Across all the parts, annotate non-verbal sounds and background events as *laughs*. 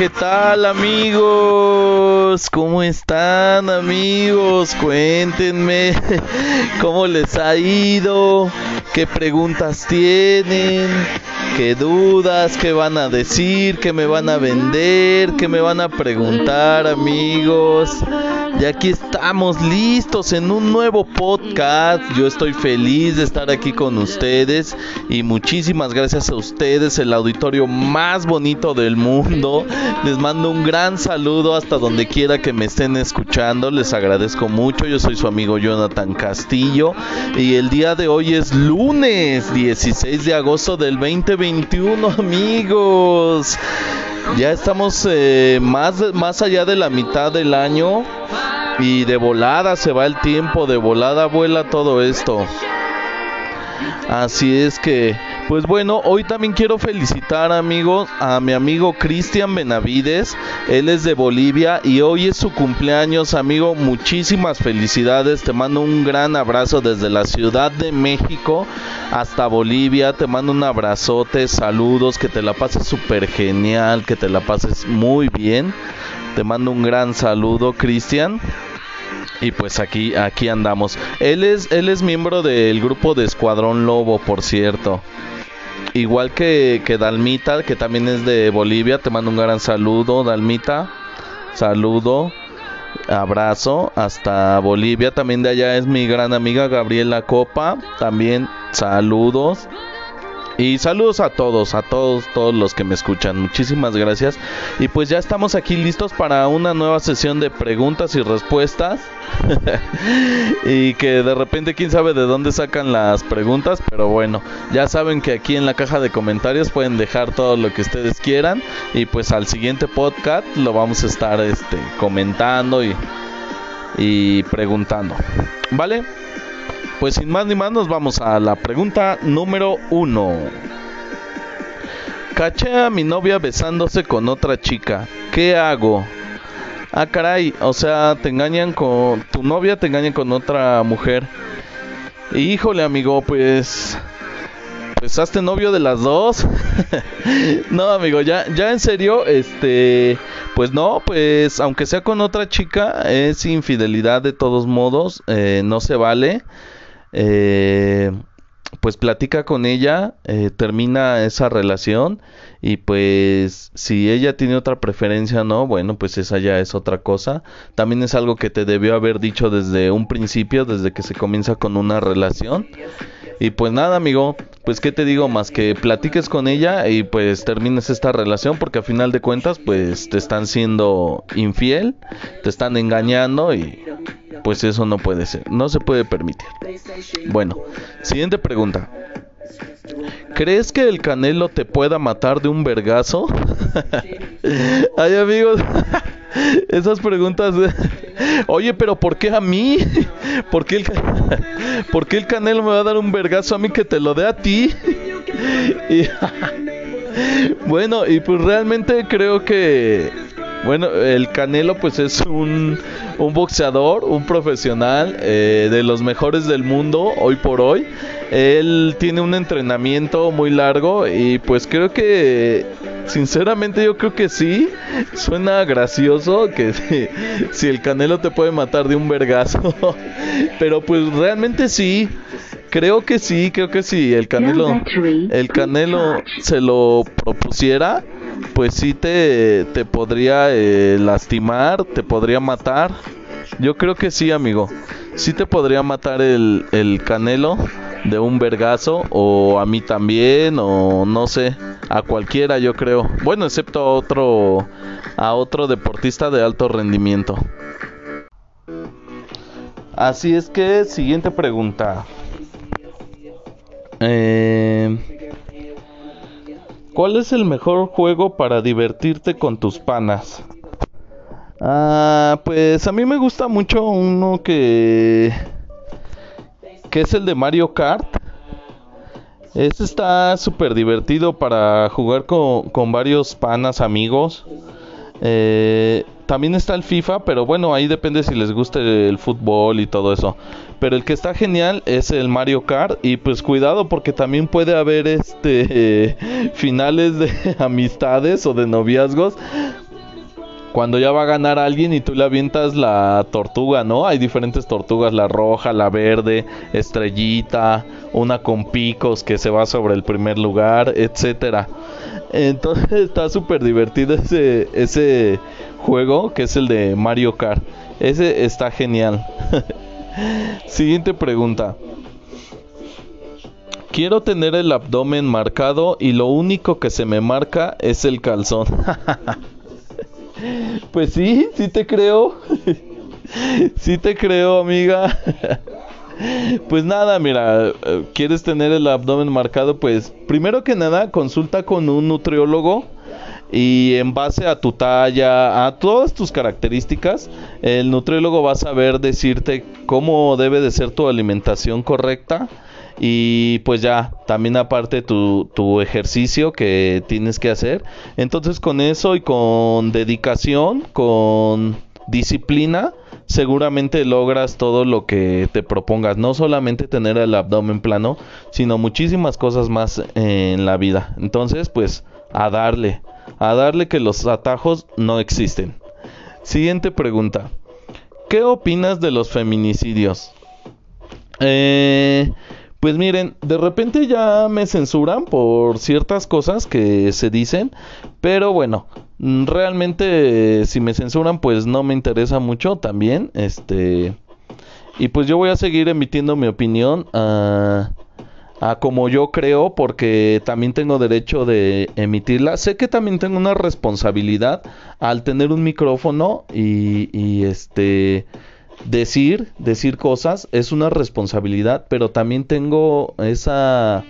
¿qué tal amigos? ¿Cómo están amigos? Cuéntenme *laughs* cómo les ha ido, qué preguntas tienen, qué dudas, qué van a decir, qué me van a vender, qué me van a preguntar amigos. Y aquí estamos listos en un nuevo podcast. Yo estoy feliz de estar aquí con ustedes y muchísimas gracias a ustedes, el auditorio más bonito del mundo. Les mando un gran saludo hasta donde quiera que me estén escuchando. Les agradezco mucho. Yo soy su amigo Jonathan Castillo y el día de hoy es lunes 16 de agosto del 2021, amigos. Ya estamos eh, más, más allá de la mitad del año y de volada se va el tiempo, de volada vuela todo esto. Así es que, pues bueno, hoy también quiero felicitar amigos a mi amigo Cristian Benavides. Él es de Bolivia y hoy es su cumpleaños, amigo. Muchísimas felicidades. Te mando un gran abrazo desde la Ciudad de México hasta Bolivia. Te mando un abrazote, saludos, que te la pases súper genial, que te la pases muy bien. Te mando un gran saludo, Cristian. Y pues aquí, aquí andamos. Él es, él es miembro del grupo de Escuadrón Lobo, por cierto. Igual que, Dalmita, que también es de Bolivia. Te mando un gran saludo, Dalmita. Saludo. Abrazo hasta Bolivia. También de allá es mi gran amiga Gabriela Copa. También saludos. Y saludos a todos, a todos, todos los que me escuchan. Muchísimas gracias. Y pues ya estamos aquí listos para una nueva sesión de preguntas y respuestas. *laughs* y que de repente quién sabe de dónde sacan las preguntas, pero bueno, ya saben que aquí en la caja de comentarios pueden dejar todo lo que ustedes quieran y pues al siguiente podcast lo vamos a estar este comentando y y preguntando. ¿Vale? Pues sin más ni más nos vamos a la pregunta número uno. Caché a mi novia besándose con otra chica. ¿Qué hago? Ah, caray, o sea, te engañan con tu novia, te engañan con otra mujer. Híjole, amigo, pues pues hazte novio de las dos. *laughs* no, amigo, ya ya en serio, este pues no, pues aunque sea con otra chica es infidelidad de todos modos, eh, no se vale eh, pues platica con ella, eh, termina esa relación y pues si ella tiene otra preferencia no, bueno pues esa ya es otra cosa. También es algo que te debió haber dicho desde un principio, desde que se comienza con una relación. Y pues nada, amigo, pues qué te digo más que platiques con ella y pues termines esta relación porque a final de cuentas pues te están siendo infiel, te están engañando y pues eso no puede ser, no se puede permitir. Bueno, siguiente pregunta. ¿Crees que el Canelo te pueda matar de un vergazo? *laughs* Ay, amigos, *laughs* esas preguntas. *laughs* Oye, pero ¿por qué a mí? ¿Por qué, el, *laughs* ¿Por el Canelo me va a dar un vergazo a mí que te lo dé a ti? *laughs* Y, *laughs* bueno, y pues realmente creo que bueno, el Canelo pues es un, un boxeador, un profesional eh, de los mejores del mundo hoy por hoy. Él tiene un entrenamiento muy largo y pues creo que, sinceramente yo creo que sí, suena gracioso que *laughs* si, el Canelo te puede matar de un vergazo, *laughs* pero pues realmente sí. Creo que sí, creo que sí. El Canelo, el Canelo se lo propusiera, pues sí te, te podría eh, lastimar, te podría matar. Yo creo que sí, amigo. Sí te podría matar el, el Canelo de un vergazo o a mí también o no sé, a cualquiera yo creo. Bueno, excepto a otro a otro deportista de alto rendimiento. Así es que siguiente pregunta. Eh, ¿Cuál es el mejor juego para divertirte con tus panas? Ah, pues a mí me gusta mucho uno que que es el de Mario Kart. Este está súper divertido para jugar con, varios panas, amigos. Eh, también está el FIFA, pero bueno, ahí depende si les gusta el fútbol y todo eso. Pero el que está genial es el Mario Kart y pues cuidado porque también puede haber este *laughs* finales de *laughs* amistades o de noviazgos cuando ya va a ganar alguien y tú le avientas la tortuga, ¿no? Hay diferentes tortugas, la roja, la verde, estrellita, una con picos que se va sobre el primer lugar, etcétera. Entonces *laughs* está súper divertido ese, ese juego que es el de Mario Kart. Ese está genial. *laughs* Siguiente pregunta. Quiero tener el abdomen marcado y lo único que se me marca es el calzón. *laughs* Pues sí, sí te creo. Sí te creo, amiga. Pues nada, mira, ¿quieres tener el abdomen marcado? Pues primero que nada, consulta con un nutriólogo y en base a tu talla, a todas tus características, el nutriólogo va a saber decirte cómo debe de ser tu alimentación correcta y pues ya también aparte tu, tu ejercicio que tienes que hacer. Entonces con eso y con dedicación con disciplina seguramente logras todo lo que te propongas. No solamente tener el abdomen plano sino muchísimas cosas más en la vida. Entonces pues a darle a darle que los atajos no existen. Siguiente pregunta. ¿qué opinas de los feminicidios? Eh, pues miren, de repente ya me censuran por ciertas cosas que se dicen, pero bueno, mm, realmente si me censuran pues no me interesa mucho también, este y pues yo voy a seguir emitiendo mi opinión a, a como yo creo porque también tengo derecho de emitirla. Sé que también tengo una responsabilidad al tener un micrófono y, y este decir, decir cosas es una responsabilidad, pero también tengo esa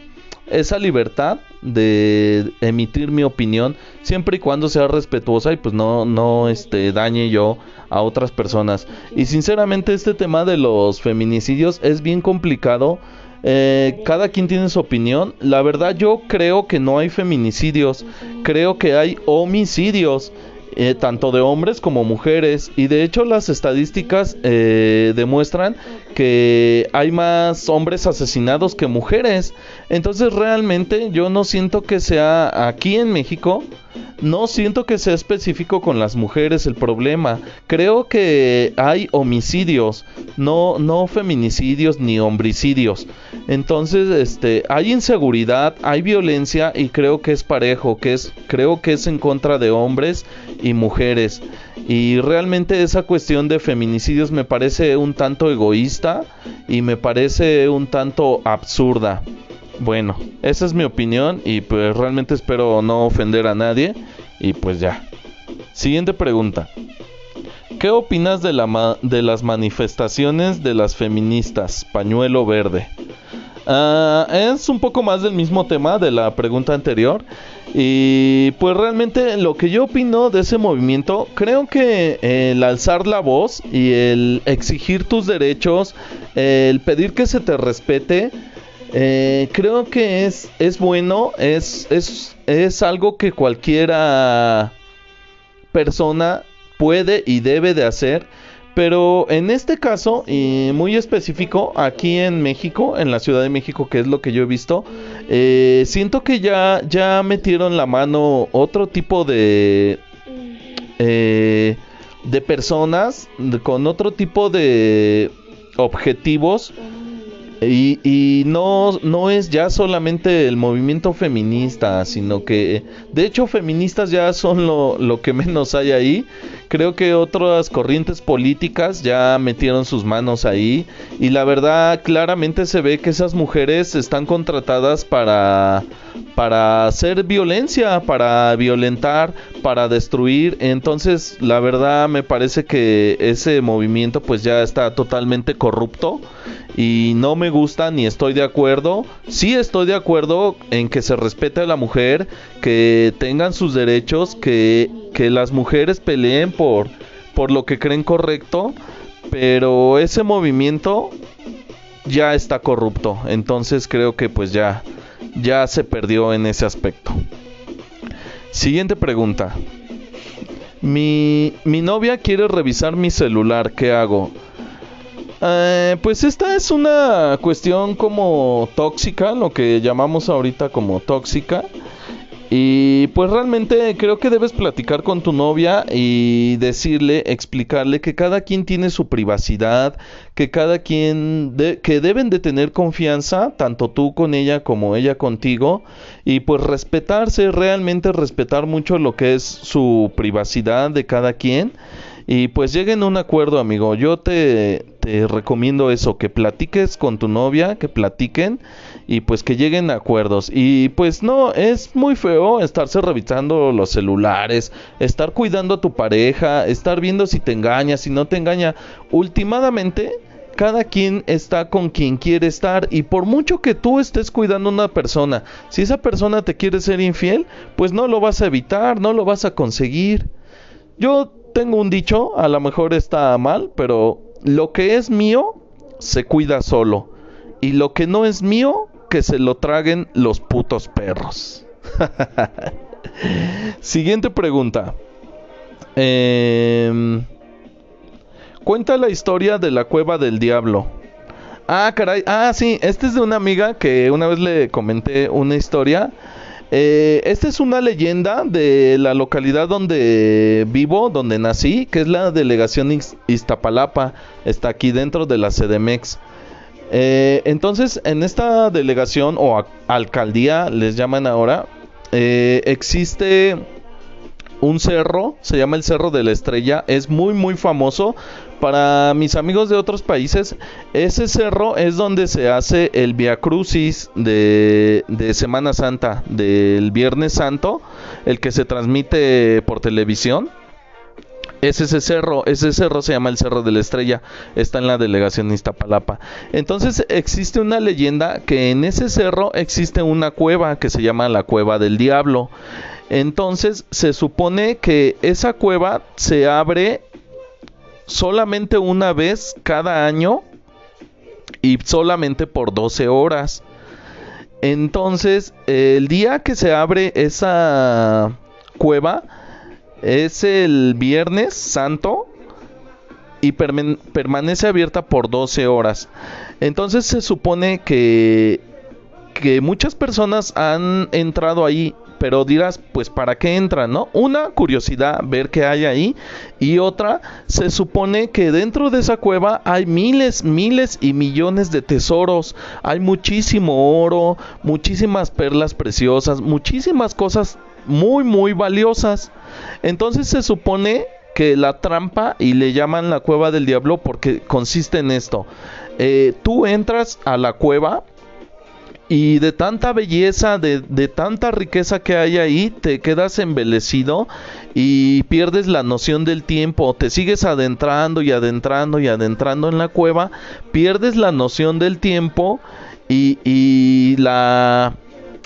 esa libertad de emitir mi opinión siempre y cuando sea respetuosa y pues no no este dañe yo a otras personas. Y sinceramente este tema de los feminicidios es bien complicado. Eh, cada quien tiene su opinión. La verdad yo creo que no hay feminicidios. Creo que hay homicidios eh, tanto de hombres como mujeres. Y de hecho las estadísticas eh, demuestran que hay más hombres asesinados que mujeres entonces realmente yo no siento que sea aquí en México no siento que sea específico con las mujeres el problema. Creo que hay homicidios, no, no feminicidios ni homicidios. Entonces, este, hay inseguridad, hay violencia y creo que es parejo, que es, creo que es en contra de hombres y mujeres. Y realmente esa cuestión de feminicidios me parece un tanto egoísta y me parece un tanto absurda. Bueno, esa es mi opinión y pues realmente espero no ofender a nadie y pues ya. Siguiente pregunta. ¿Qué opinas de, la de las manifestaciones de las feministas? Pañuelo verde. Ah, es un poco más del mismo tema de la pregunta anterior. Y pues realmente lo que yo opino de ese movimiento, creo que el alzar la voz y el exigir tus derechos, el pedir que se te respete, eh, creo que es, es bueno, es, es, es algo que cualquiera persona puede y debe de hacer. Pero en este caso, y muy específico, aquí en México, en la Ciudad de México, que es lo que yo he visto, eh, siento que ya, ya metieron la mano otro tipo de, eh, de personas con otro tipo de objetivos y, no, no es ya solamente el movimiento feminista, sino que de hecho feministas ya son lo, lo que menos hay ahí. Creo que otras corrientes políticas ya metieron sus manos ahí y la verdad claramente se ve que esas mujeres están contratadas para para hacer violencia, para violentar, para destruir. Entonces, la verdad me parece que ese movimiento pues ya está totalmente corrupto y no me gusta ni estoy de acuerdo. Sí estoy de acuerdo en que se respete a la mujer, que tengan sus derechos, que, que las mujeres peleen por, por lo que creen correcto, pero ese movimiento ya está corrupto. Entonces creo que pues ya ya se perdió en ese aspecto. Siguiente pregunta. Mi, mi novia quiere revisar mi celular, ¿qué hago? Eh, pues esta es una cuestión como tóxica, lo que llamamos ahorita como tóxica. Y pues realmente creo que debes platicar con tu novia y decirle, explicarle que cada quien tiene su privacidad, que cada quien que deben de tener confianza, tanto tú con ella como ella contigo, y pues respetarse, realmente respetar mucho lo que es su privacidad de cada quien. Y pues lleguen a un acuerdo, amigo. Yo te, te recomiendo eso, que platiques con tu novia, que platiquen y pues que lleguen a acuerdos. Y pues no, es muy feo estarse revisando los celulares, estar cuidando a tu pareja, estar viendo si te engaña, si no te engaña. Últimamente, cada quien está con quien quiere estar y por mucho que tú estés cuidando a una persona, si esa persona te quiere ser infiel, pues no lo vas a evitar, no lo vas a conseguir. Yo tengo un dicho, a lo mejor está mal, pero lo que es mío se cuida solo y lo que no es mío que se lo traguen los putos perros. *laughs* Siguiente pregunta. Em, cuenta la historia de la cueva del diablo. Ah, caray. Ah, sí. Este es de una amiga que una vez le comenté una historia. Eh, esta es una leyenda de la localidad donde vivo, donde nací, que es la delegación Iztapalapa. Está aquí dentro de la CDMX. Eh, entonces, en esta delegación o alcaldía, les llaman ahora, eh, existe un cerro, se llama el Cerro de la Estrella, es muy muy famoso para mis amigos de otros países. Ese cerro es donde se hace el Via Crucis de, de Semana Santa, del Viernes Santo, el que se transmite por televisión. Es ese cerro, ese cerro se llama el Cerro de la Estrella, está en la delegación Iztapalapa. Entonces existe una leyenda que en ese cerro existe una cueva que se llama la Cueva del Diablo. Entonces se supone que esa cueva se abre solamente una vez cada año y solamente por 12 horas. Entonces el día que se abre esa cueva, es el Viernes Santo y permanece abierta por 12 horas. Entonces se supone que, que muchas personas han entrado ahí, pero dirás, pues ¿para qué entran? ¿No? Una curiosidad, ver qué hay ahí. Y otra, se supone que dentro de esa cueva hay miles, miles y millones de tesoros. Hay muchísimo oro, muchísimas perlas preciosas, muchísimas cosas muy, muy valiosas. Entonces se supone que la trampa, y le llaman la cueva del diablo porque consiste en esto. Eh, tú entras a la cueva y de tanta belleza, de, de, tanta riqueza que hay ahí, te quedas embelecido y pierdes la noción del tiempo. Te sigues adentrando y adentrando y adentrando en la cueva, pierdes la noción del tiempo y, y la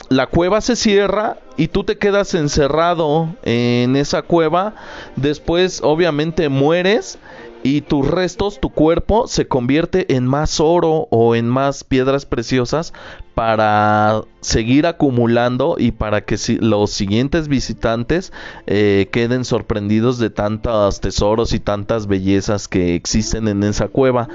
la cueva se cierra y tú te quedas encerrado en esa cueva. Después obviamente mueres y tus restos, tu cuerpo se convierte en más oro o en más piedras preciosas para seguir acumulando y para que los siguientes visitantes eh, queden sorprendidos de tantos tesoros y tantas bellezas que existen en esa cueva.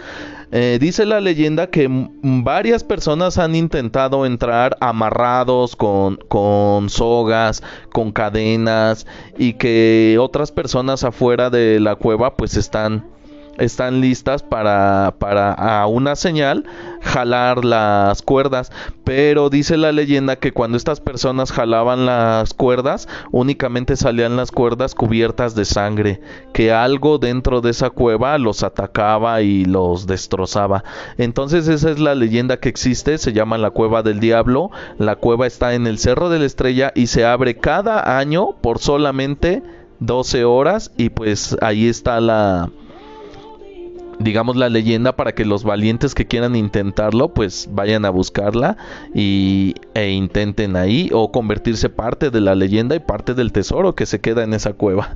Eh, dice la leyenda que varias personas han intentado entrar amarrados con, con sogas, con cadenas y que otras personas afuera de la cueva pues están están listas para, para a una señal jalar las cuerdas. Pero dice la leyenda que cuando estas personas jalaban las cuerdas, únicamente salían las cuerdas cubiertas de sangre, que algo dentro de esa cueva los atacaba y los destrozaba. Entonces esa es la leyenda que existe, se llama la cueva del diablo. La cueva está en el Cerro de la Estrella y se abre cada año por solamente 12 horas y pues ahí está la digamos la leyenda para que los valientes que quieran intentarlo pues vayan a buscarla y, e intenten ahí o convertirse parte de la leyenda y parte del tesoro que se queda en esa cueva.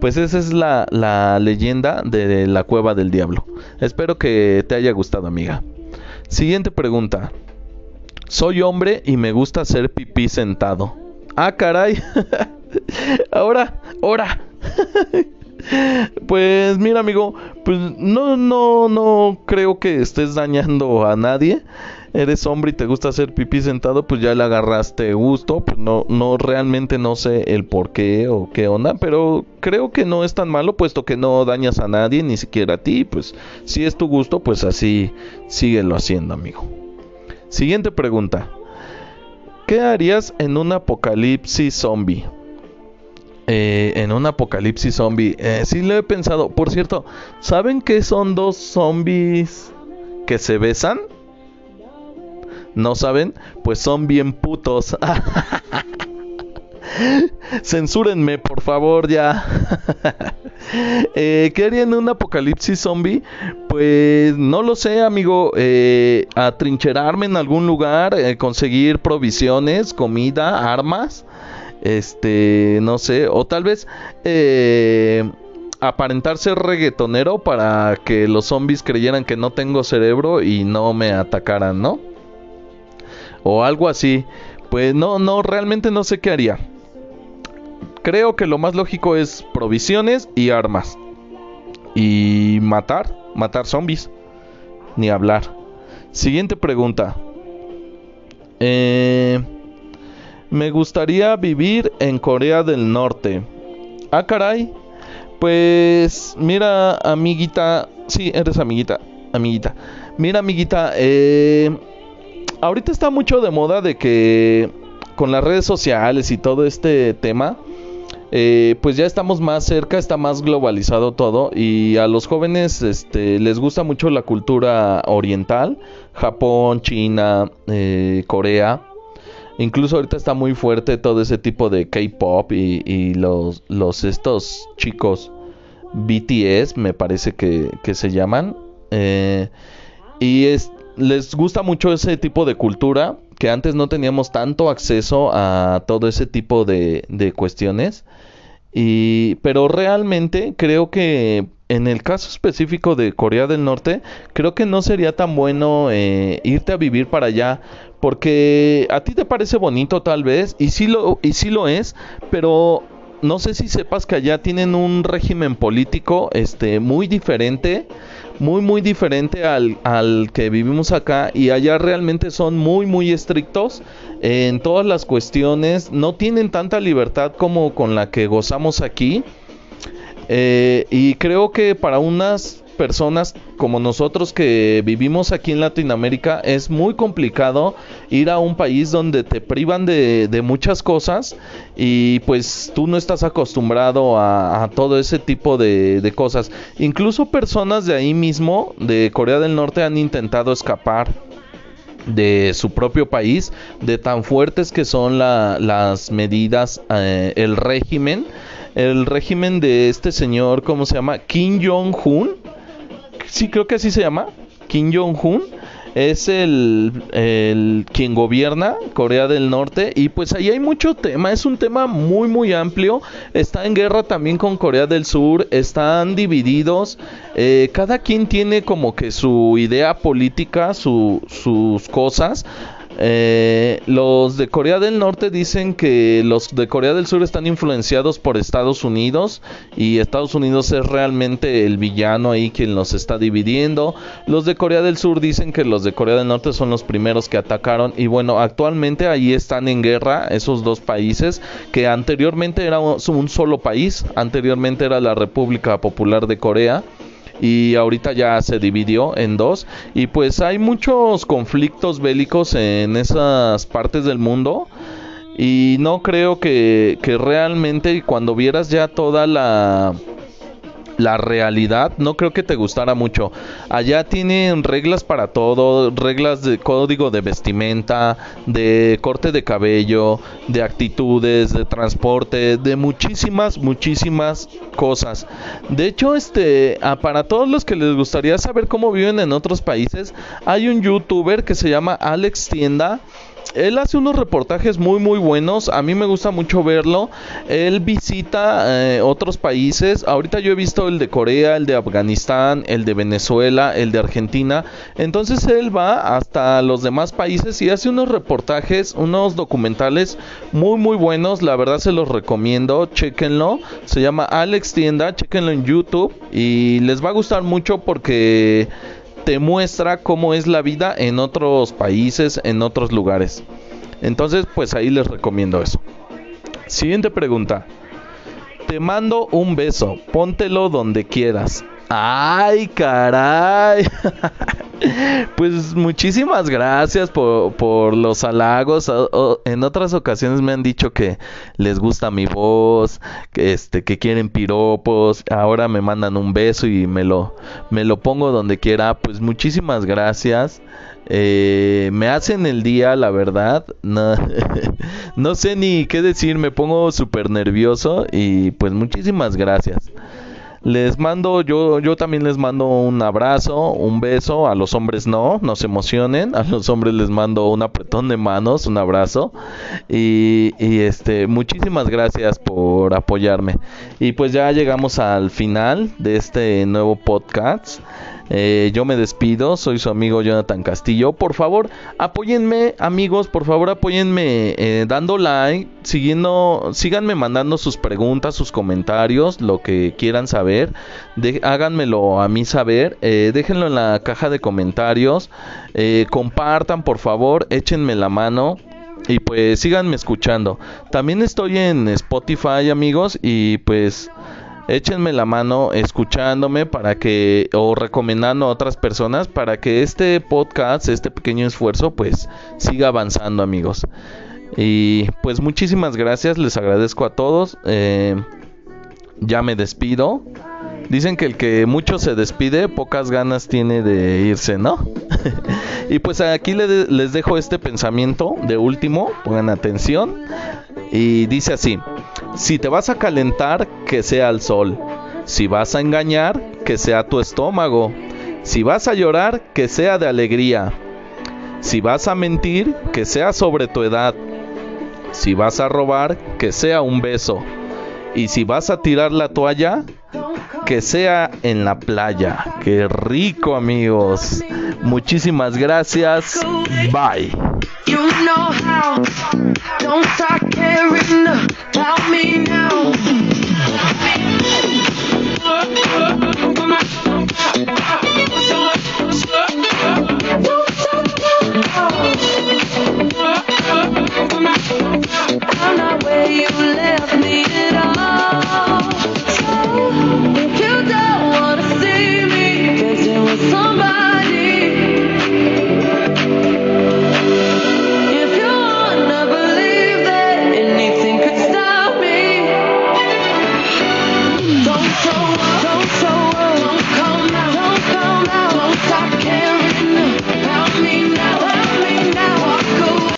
Pues esa es la, la leyenda de la cueva del diablo. Espero que te haya gustado amiga. Siguiente pregunta. Soy hombre y me gusta hacer pipí sentado. Ah caray. *laughs* Ahora ahora *laughs* Pues mira, amigo, pues no, no, no creo que estés dañando a nadie. Eres hombre y te gusta hacer pipí sentado, pues ya le agarraste gusto. Pues no, no, realmente no sé el por qué o qué onda, pero creo que no es tan malo, puesto que no dañas a nadie, ni siquiera a ti. Pues si es tu gusto, pues así síguelo haciendo, amigo. Siguiente pregunta. ¿Qué harías en un apocalipsis zombie? Eh, en un apocalipsis zombie. Eh, sí lo he pensado. Por cierto, ¿saben qué son dos zombies que se besan? ¿No saben? Pues son bien putos. *laughs* Censúrenme, por favor, ya. *laughs* eh, ¿Qué haría en un apocalipsis zombie? Pues no lo sé, amigo. Eh, atrincherarme en algún lugar, eh, conseguir provisiones, comida, armas. Este, no sé. O tal vez eh, aparentar ser reggaetonero para que los zombies creyeran que no tengo cerebro y no me atacaran, ¿no? O algo así. Pues no, no, realmente no sé qué haría. Creo que lo más lógico es provisiones y armas. Y matar, matar zombies. Ni hablar. Siguiente pregunta. Eh, me gustaría vivir en Corea del Norte. Ah, caray. Pues mira, amiguita. Sí, eres amiguita. Amiguita. Mira, amiguita. Eh, ahorita está mucho de moda de que con las redes sociales y todo este tema eh, pues ya estamos más cerca, está más globalizado todo y a los jóvenes este, les gusta mucho la cultura oriental, Japón, China, eh, Corea. Incluso ahorita está muy fuerte todo ese tipo de K-pop y, los, estos chicos BTS, me parece que, se llaman. Eh, y es, les gusta mucho ese tipo de cultura que antes no teníamos tanto acceso a todo ese tipo de, de cuestiones. Y, pero realmente creo que en el caso específico de Corea del Norte, creo que no sería tan bueno eh, irte a vivir para allá, porque a ti te parece bonito tal vez, y sí lo, y sí lo es, pero no sé si sepas que allá tienen un régimen político este, muy diferente muy muy diferente al, al, que vivimos acá y allá realmente son muy muy estrictos en todas las cuestiones, no tienen tanta libertad como con la que gozamos aquí eh, y creo que para unas personas como nosotros que vivimos aquí en Latinoamérica es muy complicado ir a un país donde te privan de, muchas cosas y pues tú no estás acostumbrado a, todo ese tipo de, cosas. Incluso personas de ahí mismo, de Corea del Norte, han intentado escapar de su propio país, de tan fuertes que son las medidas, eh, el régimen el régimen de este señor, ¿cómo se llama? Kim Jong-un, sí creo que así se llama, Kim Jong-un, es el, el, quien gobierna Corea del Norte. Y pues ahí hay mucho tema, es un tema muy muy amplio, está en guerra también con Corea del Sur, están divididos, eh, cada quien tiene como que su idea política, su, sus cosas, eh, los de Corea del Norte dicen que los de Corea del Sur están influenciados por Estados Unidos y Estados Unidos es realmente el villano ahí quien los está dividiendo. Los de Corea del Sur dicen que los de Corea del Norte son los primeros que atacaron y bueno, actualmente ahí están en guerra esos dos países que anteriormente era un solo país, anteriormente era la República Popular de Corea y ahorita ya se dividió en dos. Y pues hay muchos conflictos bélicos en esas partes del mundo. Y no creo que, que realmente cuando vieras ya toda la la realidad no creo que te gustara mucho. Allá tienen reglas para todo, reglas de código de vestimenta, de corte de cabello, de actitudes, de transporte, de muchísimas, muchísimas cosas. De hecho, este, para todos los que les gustaría saber cómo viven en otros países, hay un youtuber que se llama Alex Tienda él hace unos reportajes muy muy buenos. A mí me gusta mucho verlo. Él visita eh, otros países. Ahorita yo he visto el de Corea, el de Afganistán, el de Venezuela, el de Argentina. Entonces él va hasta los demás países y hace unos reportajes, unos documentales muy muy buenos. La verdad se los recomiendo. Chequenlo. Se llama Alex Tienda. Chequenlo en YouTube y les va a gustar mucho porque te muestra cómo es la vida en otros países, en otros lugares. Entonces, pues ahí les recomiendo eso. Siguiente pregunta. Te mando un beso, póntelo donde quieras. Ay, caray. *laughs* Pues muchísimas gracias por, los halagos. En otras ocasiones me han dicho que les gusta mi voz, que este, que quieren piropos. Ahora me mandan un beso y me lo, me lo pongo donde quiera. Pues muchísimas gracias. Eh, me hacen el día, la verdad. No, *laughs* no sé ni qué decir, me pongo súper nervioso y pues muchísimas gracias. Les mando, yo, yo también les mando un abrazo, un beso. A los hombres no, no se emocionen. A los hombres les mando un apretón de manos, un abrazo. Y, y este, muchísimas gracias por apoyarme. Y pues ya llegamos al final de este nuevo podcast. Eh, yo me despido, soy su amigo Jonathan Castillo. Por favor, apóyenme, amigos, por favor, apóyenme eh, dando like, siguiendo, síganme mandando sus preguntas, sus comentarios, lo que quieran saber. háganmelo a mí saber, eh, déjenlo en la caja de comentarios. compartan, por favor, échenme la mano. Y pues síganme escuchando. También estoy en Spotify, amigos. Y pues échenme la mano escuchándome para que o recomendando a otras personas para que este podcast, este pequeño esfuerzo pues siga avanzando amigos. Y pues muchísimas gracias, les agradezco a todos. Eh, ya me despido. Dicen que el que mucho se despide, pocas ganas tiene de irse, ¿no? *laughs* y pues aquí les dejo este pensamiento de último, pongan atención. Y dice así, si te vas a calentar, que sea el sol. Si vas a engañar, que sea tu estómago. Si vas a llorar, que sea de alegría. Si vas a mentir, que sea sobre tu edad. Si vas a robar, que sea un beso. Y si vas a tirar la toalla, que sea en la playa. Qué rico amigos. Muchísimas gracias. Bye. You know how. Don't start caring about me now. What's up? What's up?